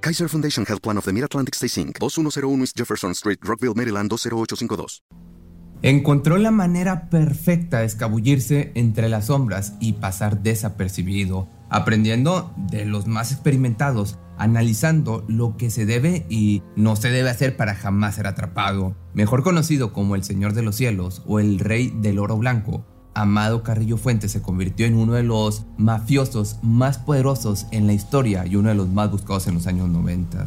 Kaiser Foundation Health Plan of the Mid-Atlantic Stay Inc., 2101 East Jefferson Street, Rockville, Maryland 20852. Encontró la manera perfecta de escabullirse entre las sombras y pasar desapercibido, aprendiendo de los más experimentados, analizando lo que se debe y no se debe hacer para jamás ser atrapado. Mejor conocido como el Señor de los Cielos o el Rey del Oro Blanco, Amado Carrillo Fuentes se convirtió en uno de los mafiosos más poderosos en la historia y uno de los más buscados en los años 90.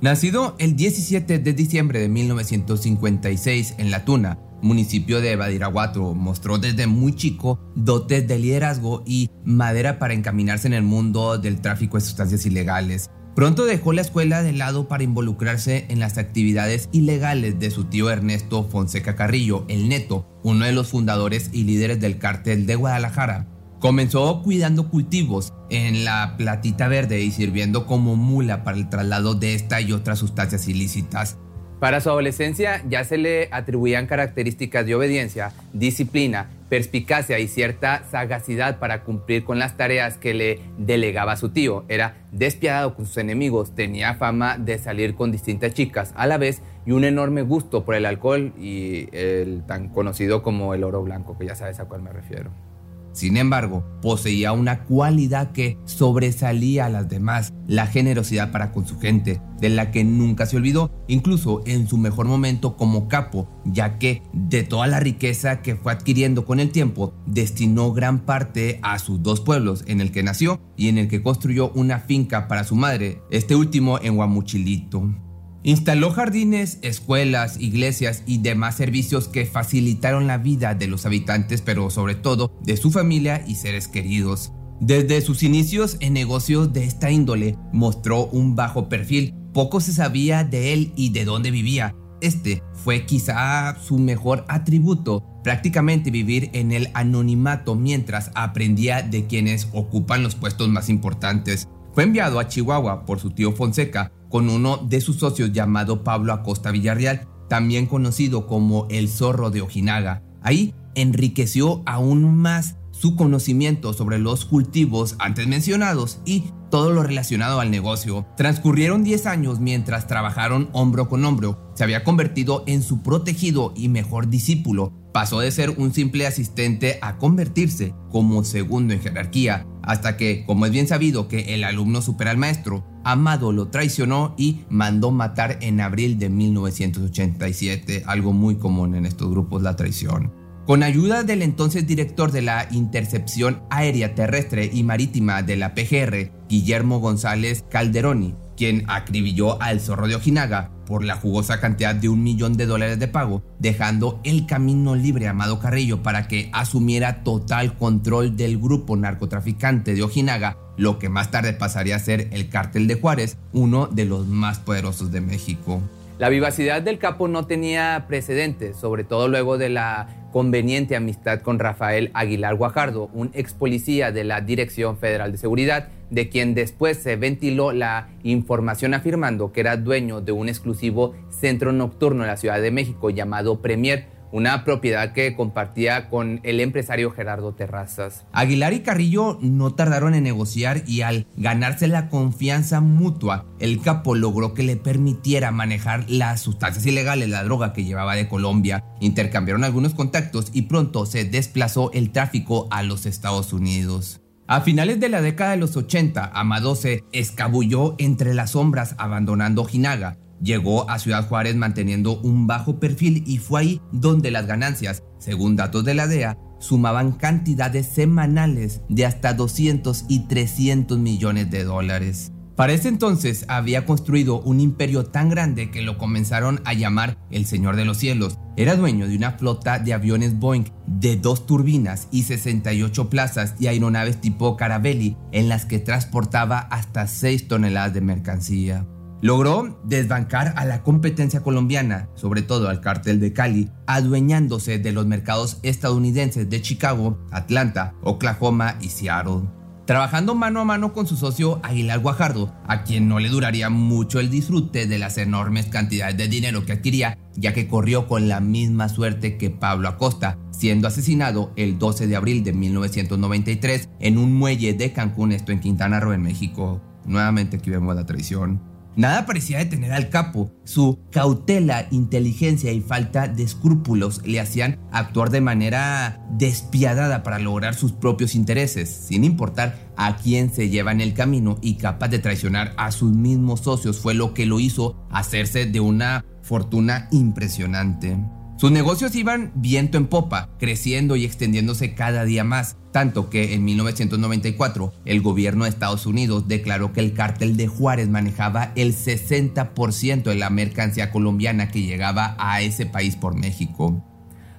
Nacido el 17 de diciembre de 1956 en La Tuna, municipio de Badiraguato, mostró desde muy chico dotes de liderazgo y madera para encaminarse en el mundo del tráfico de sustancias ilegales. Pronto dejó la escuela de lado para involucrarse en las actividades ilegales de su tío Ernesto Fonseca Carrillo, el Neto, uno de los fundadores y líderes del cártel de Guadalajara. Comenzó cuidando cultivos en la Platita Verde y sirviendo como mula para el traslado de esta y otras sustancias ilícitas. Para su adolescencia ya se le atribuían características de obediencia, disciplina, perspicacia y cierta sagacidad para cumplir con las tareas que le delegaba su tío. Era despiadado con sus enemigos, tenía fama de salir con distintas chicas a la vez y un enorme gusto por el alcohol y el tan conocido como el oro blanco, que ya sabes a cuál me refiero. Sin embargo, poseía una cualidad que sobresalía a las demás, la generosidad para con su gente, de la que nunca se olvidó, incluso en su mejor momento como capo, ya que de toda la riqueza que fue adquiriendo con el tiempo, destinó gran parte a sus dos pueblos, en el que nació y en el que construyó una finca para su madre, este último en Guamuchilito. Instaló jardines, escuelas, iglesias y demás servicios que facilitaron la vida de los habitantes, pero sobre todo de su familia y seres queridos. Desde sus inicios en negocios de esta índole, mostró un bajo perfil. Poco se sabía de él y de dónde vivía. Este fue quizá su mejor atributo, prácticamente vivir en el anonimato mientras aprendía de quienes ocupan los puestos más importantes. Fue enviado a Chihuahua por su tío Fonseca con uno de sus socios llamado Pablo Acosta Villarreal, también conocido como el zorro de Ojinaga. Ahí enriqueció aún más su conocimiento sobre los cultivos antes mencionados y todo lo relacionado al negocio. Transcurrieron 10 años mientras trabajaron hombro con hombro. Se había convertido en su protegido y mejor discípulo. Pasó de ser un simple asistente a convertirse como segundo en jerarquía, hasta que, como es bien sabido que el alumno supera al maestro, Amado lo traicionó y mandó matar en abril de 1987, algo muy común en estos grupos, la traición. Con ayuda del entonces director de la Intercepción Aérea Terrestre y Marítima de la PGR, Guillermo González Calderoni, quien acribilló al zorro de Ojinaga por la jugosa cantidad de un millón de dólares de pago, dejando el camino libre a Amado Carrillo para que asumiera total control del grupo narcotraficante de Ojinaga, lo que más tarde pasaría a ser el cártel de Juárez, uno de los más poderosos de México. La vivacidad del capo no tenía precedentes, sobre todo luego de la conveniente amistad con Rafael Aguilar Guajardo, un ex policía de la Dirección Federal de Seguridad, de quien después se ventiló la información afirmando que era dueño de un exclusivo centro nocturno en la Ciudad de México llamado Premier, una propiedad que compartía con el empresario Gerardo Terrazas. Aguilar y Carrillo no tardaron en negociar y al ganarse la confianza mutua, el capo logró que le permitiera manejar las sustancias ilegales, la droga que llevaba de Colombia. Intercambiaron algunos contactos y pronto se desplazó el tráfico a los Estados Unidos. A finales de la década de los 80, Amado se escabulló entre las sombras abandonando Jinaga Llegó a Ciudad Juárez manteniendo un bajo perfil y fue ahí donde las ganancias, según datos de la DEA, sumaban cantidades semanales de hasta 200 y 300 millones de dólares. Para ese entonces había construido un imperio tan grande que lo comenzaron a llamar el Señor de los Cielos. Era dueño de una flota de aviones Boeing de dos turbinas y 68 plazas y aeronaves tipo Carabelli en las que transportaba hasta 6 toneladas de mercancía. Logró desbancar a la competencia colombiana, sobre todo al cártel de Cali, adueñándose de los mercados estadounidenses de Chicago, Atlanta, Oklahoma y Seattle. Trabajando mano a mano con su socio Aguilar Guajardo, a quien no le duraría mucho el disfrute de las enormes cantidades de dinero que adquiría, ya que corrió con la misma suerte que Pablo Acosta, siendo asesinado el 12 de abril de 1993 en un muelle de Cancún, esto en Quintana Roo, en México. Nuevamente aquí vemos la traición. Nada parecía detener al capo. Su cautela, inteligencia y falta de escrúpulos le hacían actuar de manera despiadada para lograr sus propios intereses, sin importar a quién se lleva en el camino y capaz de traicionar a sus mismos socios fue lo que lo hizo hacerse de una fortuna impresionante. Sus negocios iban viento en popa, creciendo y extendiéndose cada día más, tanto que en 1994 el gobierno de Estados Unidos declaró que el cártel de Juárez manejaba el 60% de la mercancía colombiana que llegaba a ese país por México.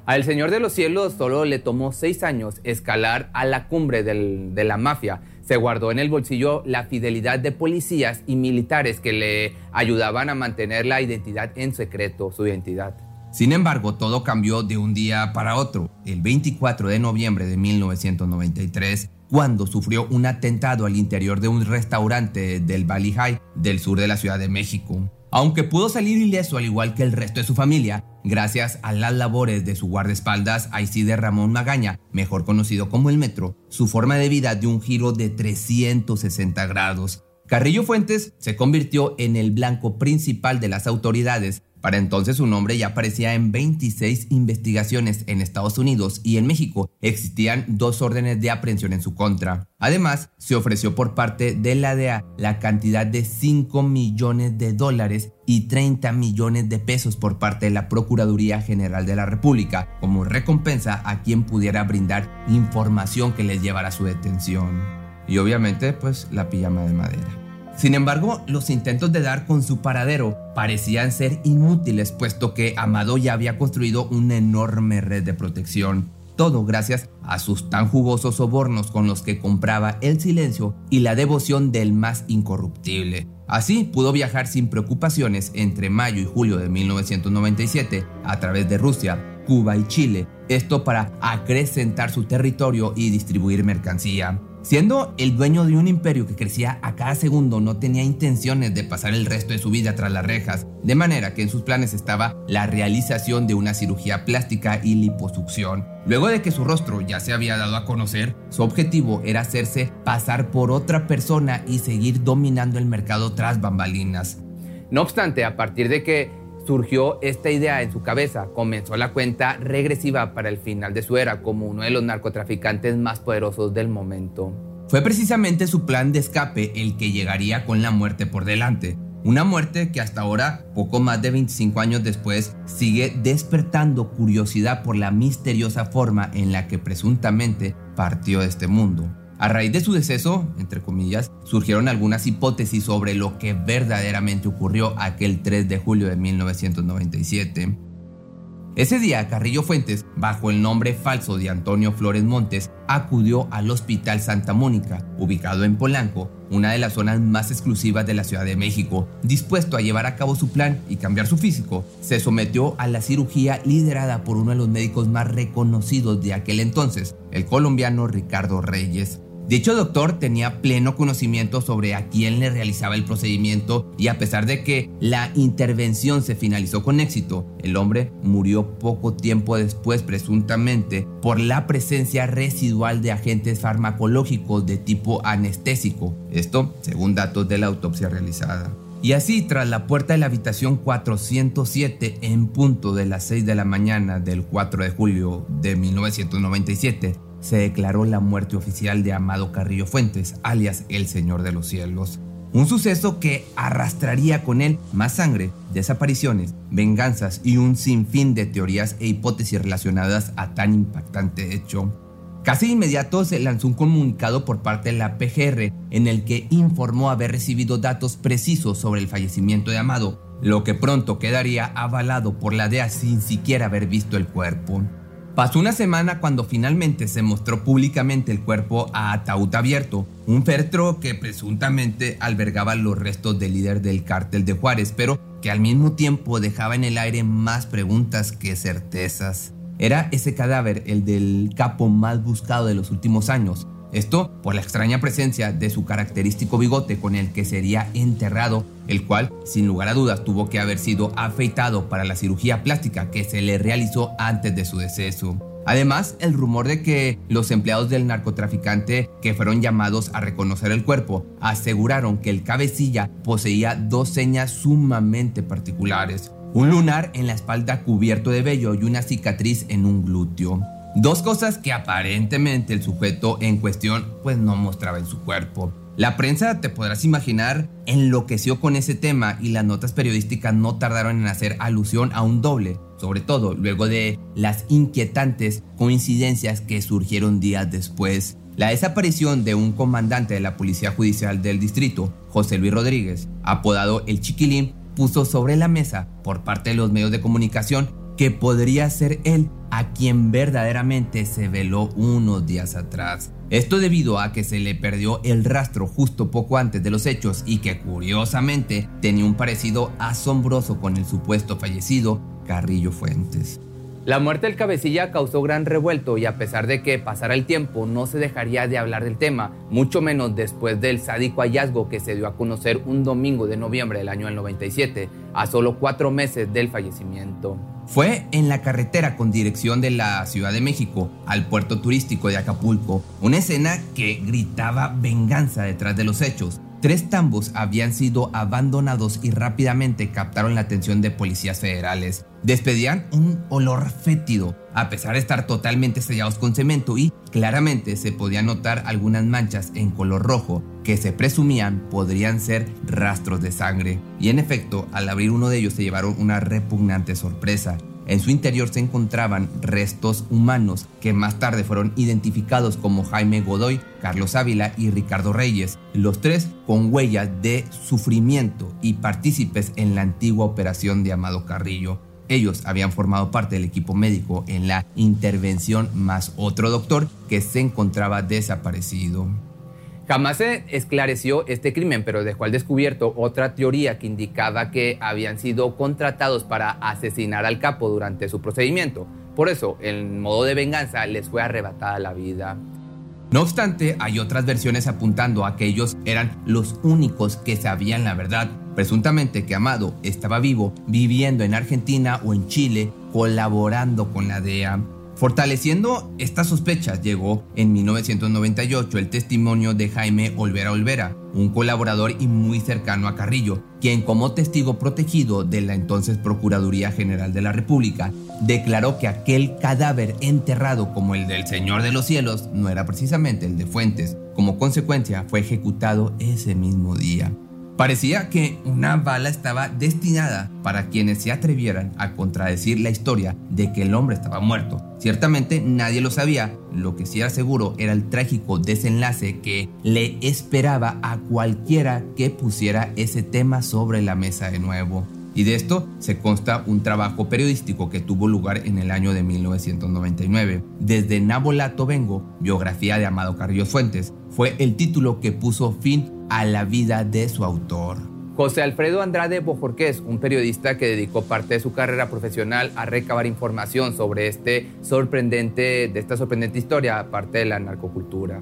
Al Señor de los Cielos solo le tomó seis años escalar a la cumbre de la mafia. Se guardó en el bolsillo la fidelidad de policías y militares que le ayudaban a mantener la identidad en secreto, su identidad. Sin embargo, todo cambió de un día para otro, el 24 de noviembre de 1993, cuando sufrió un atentado al interior de un restaurante del Valley High del sur de la Ciudad de México. Aunque pudo salir ileso al igual que el resto de su familia, gracias a las labores de su guardaespaldas de Ramón Magaña, mejor conocido como el Metro, su forma de vida dio un giro de 360 grados. Carrillo Fuentes se convirtió en el blanco principal de las autoridades para entonces su nombre ya aparecía en 26 investigaciones en Estados Unidos y en México existían dos órdenes de aprehensión en su contra. Además, se ofreció por parte de la DEA la cantidad de 5 millones de dólares y 30 millones de pesos por parte de la Procuraduría General de la República como recompensa a quien pudiera brindar información que les llevara a su detención. Y obviamente, pues la pijama de madera. Sin embargo, los intentos de dar con su paradero parecían ser inútiles, puesto que Amado ya había construido una enorme red de protección. Todo gracias a sus tan jugosos sobornos con los que compraba el silencio y la devoción del más incorruptible. Así pudo viajar sin preocupaciones entre mayo y julio de 1997 a través de Rusia, Cuba y Chile, esto para acrecentar su territorio y distribuir mercancía. Siendo el dueño de un imperio que crecía a cada segundo, no tenía intenciones de pasar el resto de su vida tras las rejas, de manera que en sus planes estaba la realización de una cirugía plástica y liposucción. Luego de que su rostro ya se había dado a conocer, su objetivo era hacerse pasar por otra persona y seguir dominando el mercado tras bambalinas. No obstante, a partir de que surgió esta idea en su cabeza, comenzó la cuenta regresiva para el final de su era como uno de los narcotraficantes más poderosos del momento. Fue precisamente su plan de escape el que llegaría con la muerte por delante. Una muerte que hasta ahora, poco más de 25 años después, sigue despertando curiosidad por la misteriosa forma en la que presuntamente partió de este mundo. A raíz de su deceso, entre comillas, surgieron algunas hipótesis sobre lo que verdaderamente ocurrió aquel 3 de julio de 1997. Ese día, Carrillo Fuentes, bajo el nombre falso de Antonio Flores Montes, acudió al Hospital Santa Mónica, ubicado en Polanco, una de las zonas más exclusivas de la Ciudad de México. Dispuesto a llevar a cabo su plan y cambiar su físico, se sometió a la cirugía liderada por uno de los médicos más reconocidos de aquel entonces, el colombiano Ricardo Reyes. Dicho doctor tenía pleno conocimiento sobre a quién le realizaba el procedimiento y a pesar de que la intervención se finalizó con éxito, el hombre murió poco tiempo después presuntamente por la presencia residual de agentes farmacológicos de tipo anestésico. Esto según datos de la autopsia realizada. Y así, tras la puerta de la habitación 407 en punto de las 6 de la mañana del 4 de julio de 1997, se declaró la muerte oficial de Amado Carrillo Fuentes, alias el Señor de los Cielos. Un suceso que arrastraría con él más sangre, desapariciones, venganzas y un sinfín de teorías e hipótesis relacionadas a tan impactante hecho. Casi inmediato se lanzó un comunicado por parte de la PGR en el que informó haber recibido datos precisos sobre el fallecimiento de Amado, lo que pronto quedaría avalado por la DEA sin siquiera haber visto el cuerpo. Pasó una semana cuando finalmente se mostró públicamente el cuerpo a ataúd abierto, un féretro que presuntamente albergaba los restos del líder del cártel de Juárez, pero que al mismo tiempo dejaba en el aire más preguntas que certezas. Era ese cadáver el del capo más buscado de los últimos años, esto por la extraña presencia de su característico bigote con el que sería enterrado, el cual, sin lugar a dudas, tuvo que haber sido afeitado para la cirugía plástica que se le realizó antes de su deceso. Además, el rumor de que los empleados del narcotraficante que fueron llamados a reconocer el cuerpo aseguraron que el cabecilla poseía dos señas sumamente particulares. Un lunar en la espalda cubierto de vello y una cicatriz en un glúteo. Dos cosas que aparentemente el sujeto en cuestión pues no mostraba en su cuerpo. La prensa, te podrás imaginar, enloqueció con ese tema y las notas periodísticas no tardaron en hacer alusión a un doble, sobre todo luego de las inquietantes coincidencias que surgieron días después. La desaparición de un comandante de la Policía Judicial del Distrito, José Luis Rodríguez, apodado El Chiquilín, puso sobre la mesa por parte de los medios de comunicación que podría ser él a quien verdaderamente se veló unos días atrás. Esto debido a que se le perdió el rastro justo poco antes de los hechos y que curiosamente tenía un parecido asombroso con el supuesto fallecido Carrillo Fuentes. La muerte del cabecilla causó gran revuelto y a pesar de que pasara el tiempo no se dejaría de hablar del tema, mucho menos después del sádico hallazgo que se dio a conocer un domingo de noviembre del año 97, a solo cuatro meses del fallecimiento. Fue en la carretera con dirección de la Ciudad de México al puerto turístico de Acapulco, una escena que gritaba venganza detrás de los hechos. Tres tambos habían sido abandonados y rápidamente captaron la atención de policías federales. Despedían un olor fétido, a pesar de estar totalmente sellados con cemento y claramente se podían notar algunas manchas en color rojo que se presumían podrían ser rastros de sangre. Y en efecto, al abrir uno de ellos se llevaron una repugnante sorpresa. En su interior se encontraban restos humanos que más tarde fueron identificados como Jaime Godoy, Carlos Ávila y Ricardo Reyes, los tres con huellas de sufrimiento y partícipes en la antigua operación de Amado Carrillo. Ellos habían formado parte del equipo médico en la intervención más otro doctor que se encontraba desaparecido. Jamás se esclareció este crimen, pero dejó al descubierto otra teoría que indicaba que habían sido contratados para asesinar al capo durante su procedimiento. Por eso, en modo de venganza, les fue arrebatada la vida. No obstante, hay otras versiones apuntando a que ellos eran los únicos que sabían la verdad. Presuntamente que Amado estaba vivo, viviendo en Argentina o en Chile, colaborando con la DEA. Fortaleciendo estas sospechas llegó en 1998 el testimonio de Jaime Olvera Olvera, un colaborador y muy cercano a Carrillo, quien como testigo protegido de la entonces Procuraduría General de la República, declaró que aquel cadáver enterrado como el del Señor de los Cielos no era precisamente el de Fuentes. Como consecuencia fue ejecutado ese mismo día. Parecía que una bala estaba destinada para quienes se atrevieran a contradecir la historia de que el hombre estaba muerto. Ciertamente nadie lo sabía, lo que sí era seguro era el trágico desenlace que le esperaba a cualquiera que pusiera ese tema sobre la mesa de nuevo. Y de esto se consta un trabajo periodístico que tuvo lugar en el año de 1999. Desde Nabolato Vengo, biografía de Amado Carrillo Fuentes, fue el título que puso fin a la vida de su autor. José Alfredo Andrade Bojorqués, un periodista que dedicó parte de su carrera profesional a recabar información sobre este sorprendente, de esta sorprendente historia, aparte de la narcocultura.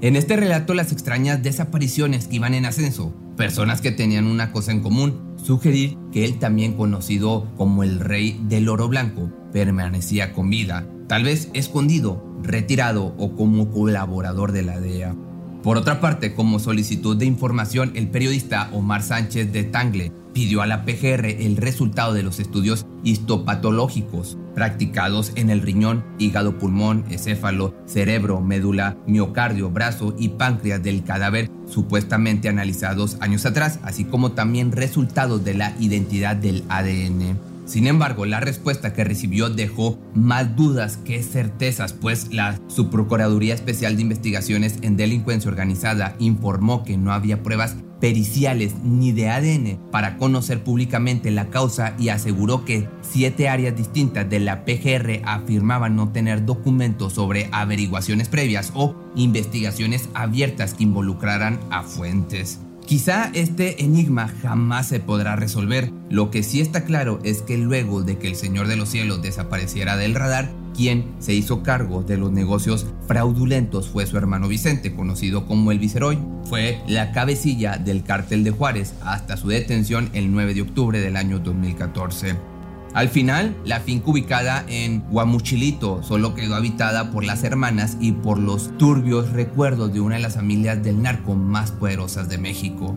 En este relato las extrañas desapariciones que iban en ascenso, personas que tenían una cosa en común, sugerir que él también conocido como el rey del oro blanco permanecía con vida, tal vez escondido, retirado o como colaborador de la DEA. Por otra parte, como solicitud de información, el periodista Omar Sánchez de Tangle pidió a la PGR el resultado de los estudios histopatológicos practicados en el riñón, hígado, pulmón, encéfalo, cerebro, médula, miocardio, brazo y páncreas del cadáver supuestamente analizados años atrás, así como también resultados de la identidad del ADN. Sin embargo, la respuesta que recibió dejó más dudas que certezas, pues la Subprocuraduría Especial de Investigaciones en Delincuencia Organizada informó que no había pruebas periciales ni de ADN para conocer públicamente la causa y aseguró que siete áreas distintas de la PGR afirmaban no tener documentos sobre averiguaciones previas o investigaciones abiertas que involucraran a fuentes. Quizá este enigma jamás se podrá resolver. Lo que sí está claro es que luego de que el Señor de los Cielos desapareciera del radar, quien se hizo cargo de los negocios fraudulentos fue su hermano Vicente, conocido como el Viceroy. Fue la cabecilla del cártel de Juárez hasta su detención el 9 de octubre del año 2014. Al final, la finca ubicada en Guamuchilito solo quedó habitada por las hermanas y por los turbios recuerdos de una de las familias del narco más poderosas de México.